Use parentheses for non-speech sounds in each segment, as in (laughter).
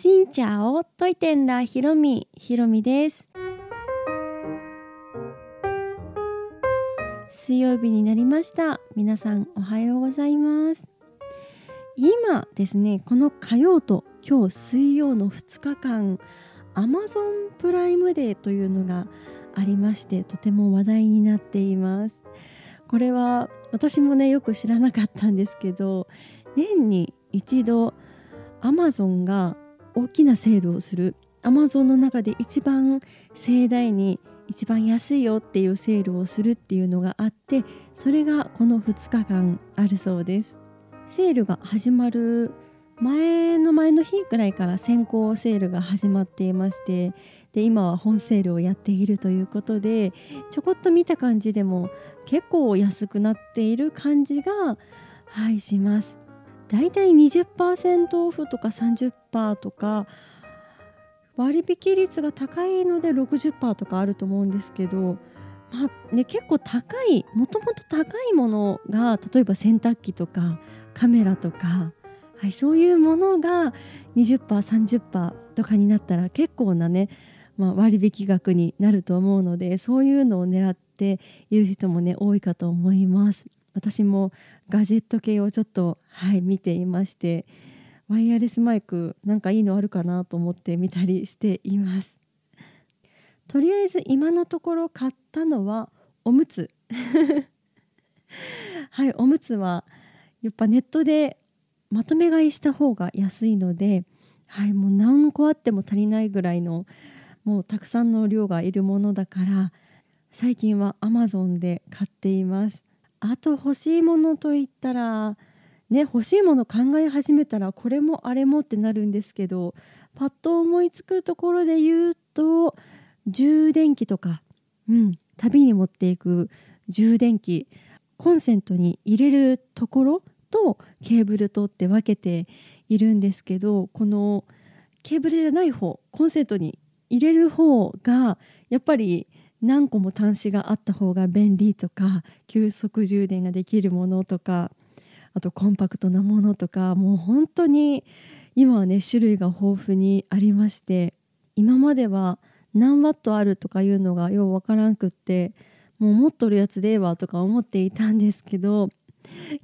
しんちゃおといてんらひろみ。ひろみです。水曜日になりました。皆さんおはようございます。今ですねこの火曜と今日水曜の2日間 Amazon プライムデーというのがありましてとても話題になっています。これは私もねよく知らなかったんですけど年に一度 Amazon が大きなセールをする。Amazon の中で一番盛大に一番安いよっていうセールをするっていうのがあってそれがこの2日間あるそうです。セールが始まる前の前の日くらいから先行セールが始まっていましてで今は本セールをやっているということでちょこっと見た感じでも結構安くなっている感じがはいします。だいたい20%オフとか30%とか割引率が高いので60%とかあると思うんですけど、まあね、結構高いもともと高いものが例えば洗濯機とかカメラとか、はい、そういうものが 20%30% とかになったら結構なね、まあ、割引額になると思うのでそういうのを狙っている人もね多いかと思います。私もガジェット系をちょっと、はい、見ていましてワイヤレスマイクなんかいいのあるかなと思って見たりしています。とりあえず今のところ買ったのはおむつ。(laughs) はいおむつはやっぱネットでまとめ買いした方が安いのではいもう何個あっても足りないぐらいのもうたくさんの量がいるものだから最近は Amazon で買っています。あと欲しいものといったらね欲しいもの考え始めたらこれもあれもってなるんですけどパッと思いつくところで言うと充電器とか、うん、旅に持っていく充電器コンセントに入れるところとケーブルとって分けているんですけどこのケーブルじゃない方コンセントに入れる方がやっぱり何個も端子があった方が便利とか急速充電ができるものとかあとコンパクトなものとかもう本当に今はね種類が豊富にありまして今までは何ワットあるとかいうのがようわからんくってもう持っとるやつでええわとか思っていたんですけど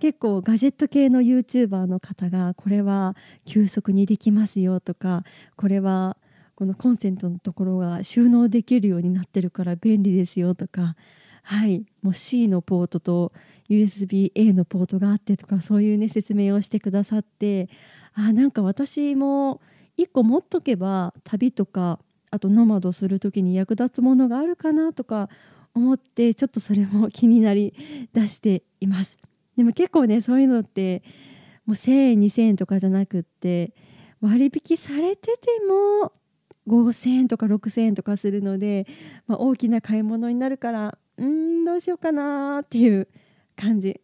結構ガジェット系の YouTuber の方がこれは急速にできますよとかこれはこのコンセントのところが収納できるようになってるから便利ですよとかはいもう C のポートと USB-A のポートがあってとかそういうね説明をしてくださってあなんか私も1個持っとけば旅とかあとノマドする時に役立つものがあるかなとか思ってちょっとそれも気になり出しています。でも結構ねそういうのってもう1,000円2,000円とかじゃなくって割引されてても5,000円とか6,000円とかするので、まあ、大きな買い物になるからうんどうしようかなっていう感じ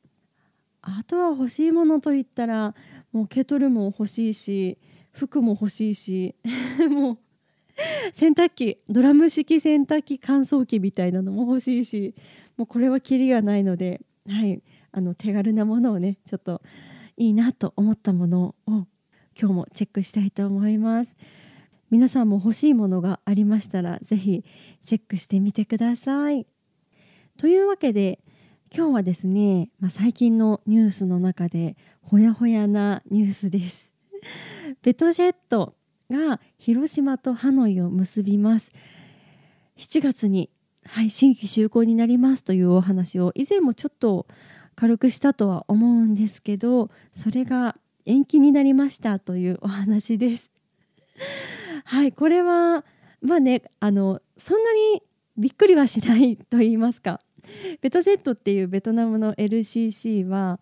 あとは欲しいものといったらもうケトルも欲しいし服も欲しいし (laughs) もう洗濯機ドラム式洗濯機乾燥機みたいなのも欲しいしもうこれはキリがないので、はい、あの手軽なものをねちょっといいなと思ったものを今日もチェックしたいと思います。皆さんも欲しいものがありましたら是非チェックしてみてください。というわけで今日はですね、まあ、最近のニュースの中でほやほやなニュースです。(laughs) ベトジェットが広島とハノイを結びます。7月に、はい、新規就航になりますというお話を以前もちょっと軽くしたとは思うんですけどそれが延期になりましたというお話です。はいこれはまあねあのそんなにびっくりはしないと言いますかベトジェットっていうベトナムの LCC は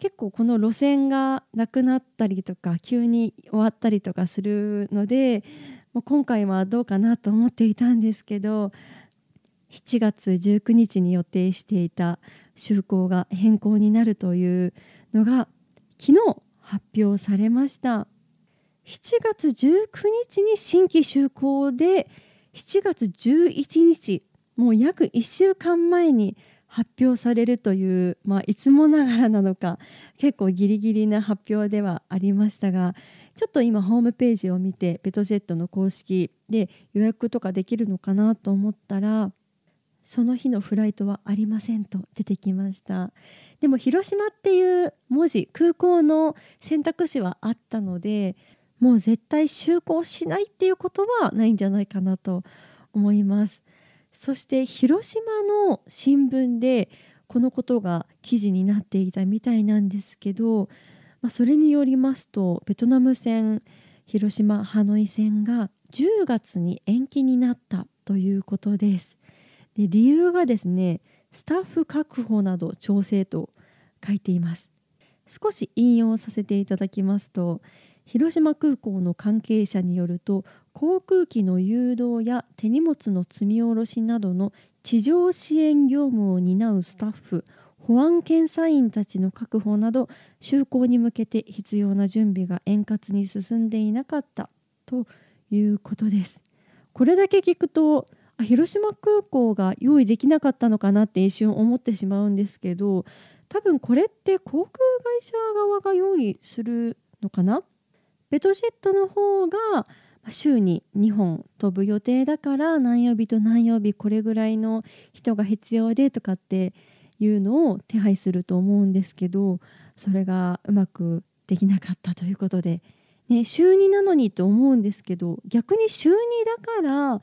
結構この路線がなくなったりとか急に終わったりとかするのでもう今回はどうかなと思っていたんですけど7月19日に予定していた就航が変更になるというのが昨日発表されました。7月19日に新規就航で7月11日もう約1週間前に発表されるという、まあ、いつもながらなのか結構ギリギリな発表ではありましたがちょっと今ホームページを見てベトジェットの公式で予約とかできるのかなと思ったらその日のフライトはありませんと出てきました。でも広島っていう文字空港の選択肢はあったのでもう絶対就航しないっていうことはないんじゃないかなと思います。そして広島の新聞でこのことが記事になっていたみたいなんですけど、まあ、それによりますとベトナム戦広島ハノイ戦が10月に延期になったということです。で理由がですねスタッフ確保など調整と書いています。少し引用させていただきますと広島空港の関係者によると航空機の誘導や手荷物の積み下ろしなどの地上支援業務を担うスタッフ保安検査員たちの確保など就航に向けて必要な準備が円滑に進んでいなかったということです。これだけ聞くとあ広島空港が用意できなかったのかなって一瞬思ってしまうんですけど多分これって航空会社側が用意するのかな？ベトジェットの方が週に2本飛ぶ予定だから何曜日と何曜日これぐらいの人が必要でとかっていうのを手配すると思うんですけどそれがうまくできなかったということで、ね、週2なのにと思うんですけど逆に週2だから、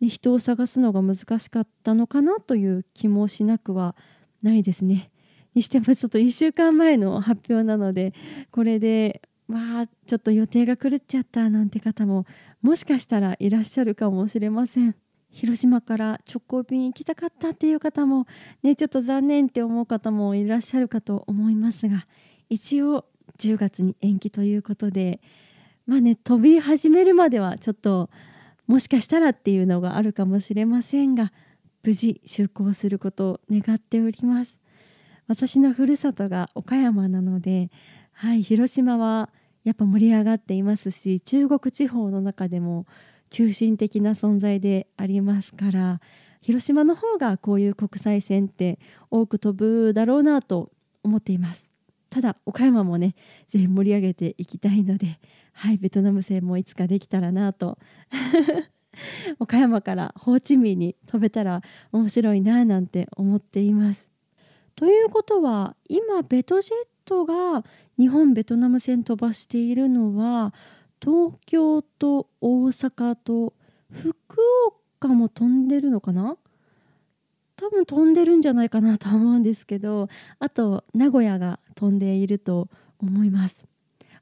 ね、人を探すのが難しかったのかなという気もしなくはないですね。にしてもちょっと1週間前の発表なのでこれでまあちょっと予定が狂っちゃったなんて方ももしかしたらいらっしゃるかもしれません。広島から直行便行きたかったっていう方もねちょっと残念って思う方もいらっしゃるかと思いますが一応10月に延期ということでまあね飛び始めるまではちょっともしかしたらっていうのがあるかもしれませんが無事就航することを願っております。私のふるさとが岡山なのではい広島はやっぱ盛り上がっていますし中国地方の中でも中心的な存在でありますから広島の方がこういう国際線って多く飛ぶだろうなと思っています。ただ岡山もねぜひ盛り上げていきたいのではいベトナム戦もいつかできたらなと。(laughs) 岡山からホーチミンに飛べたら面白いななんて思っています。ということは今ベトジェットが日本ベトナム線飛ばしているのは東京と大阪と福岡も飛んでるのかな？多分飛んでるんじゃないかなと思うんですけどあと名古屋が飛んでいると思います。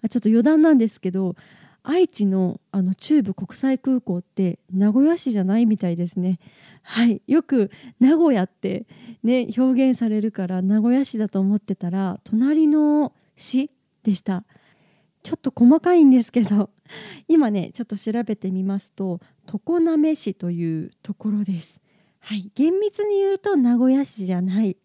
あちょっと余談なんですけど愛知のあの中部国際空港って名古屋市じゃないみたいですね。はい。よく名古屋ってね表現されるから名古屋市だと思ってたら隣の市でした。ちょっと細かいんですけど今ねちょっと調べてみますと常滑市というところです。はい。厳密に言うと名古屋市じゃない。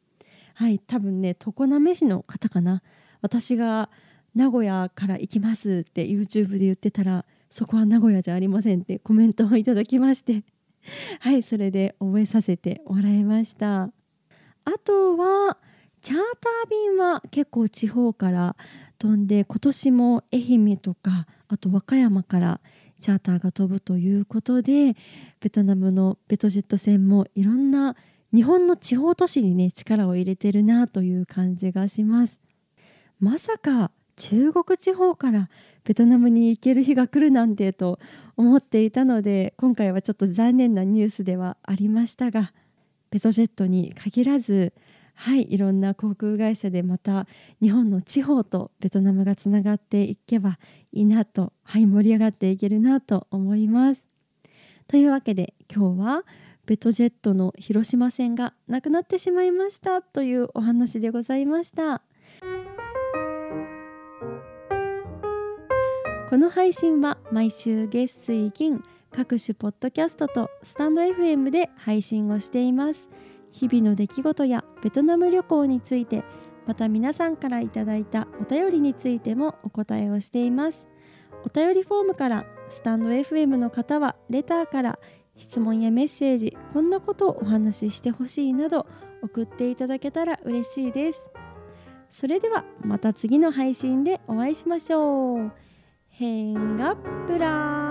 はい。多分ね常滑市の方かな。私が名古屋から行きますって YouTube で言ってたらそこは名古屋じゃありませんってコメントをいただきまして (laughs) はいそれで覚えさせてもらいました。あとはチャーター便は結構地方から飛んで今年も愛媛とかあと和歌山からチャーターが飛ぶということでベトナムのベトジェット船もいろんな日本の地方都市にね力を入れてるなという感じがします。まさか中国地方からベトナムに行ける日が来るなんてと思っていたので今回はちょっと残念なニュースではありましたがベトジェットに限らずはいいろんな航空会社でまた日本の地方とベトナムがつながっていけばいいなとはい盛り上がっていけるなと思います。というわけで今日はベトジェットの広島線がなくなってしまいましたというお話でございました。この配信は毎週月水金各種ポッドキャストとスタンド FM で配信をしています。日々の出来事やベトナム旅行についてまた皆さんからいただいたお便りについてもお答えをしています。お便りフォームからスタンド FM の方はレターから質問やメッセージこんなことをお話ししてほしいなど送っていただけたら嬉しいです。それではまた次の配信でお会いしましょう。変がプラ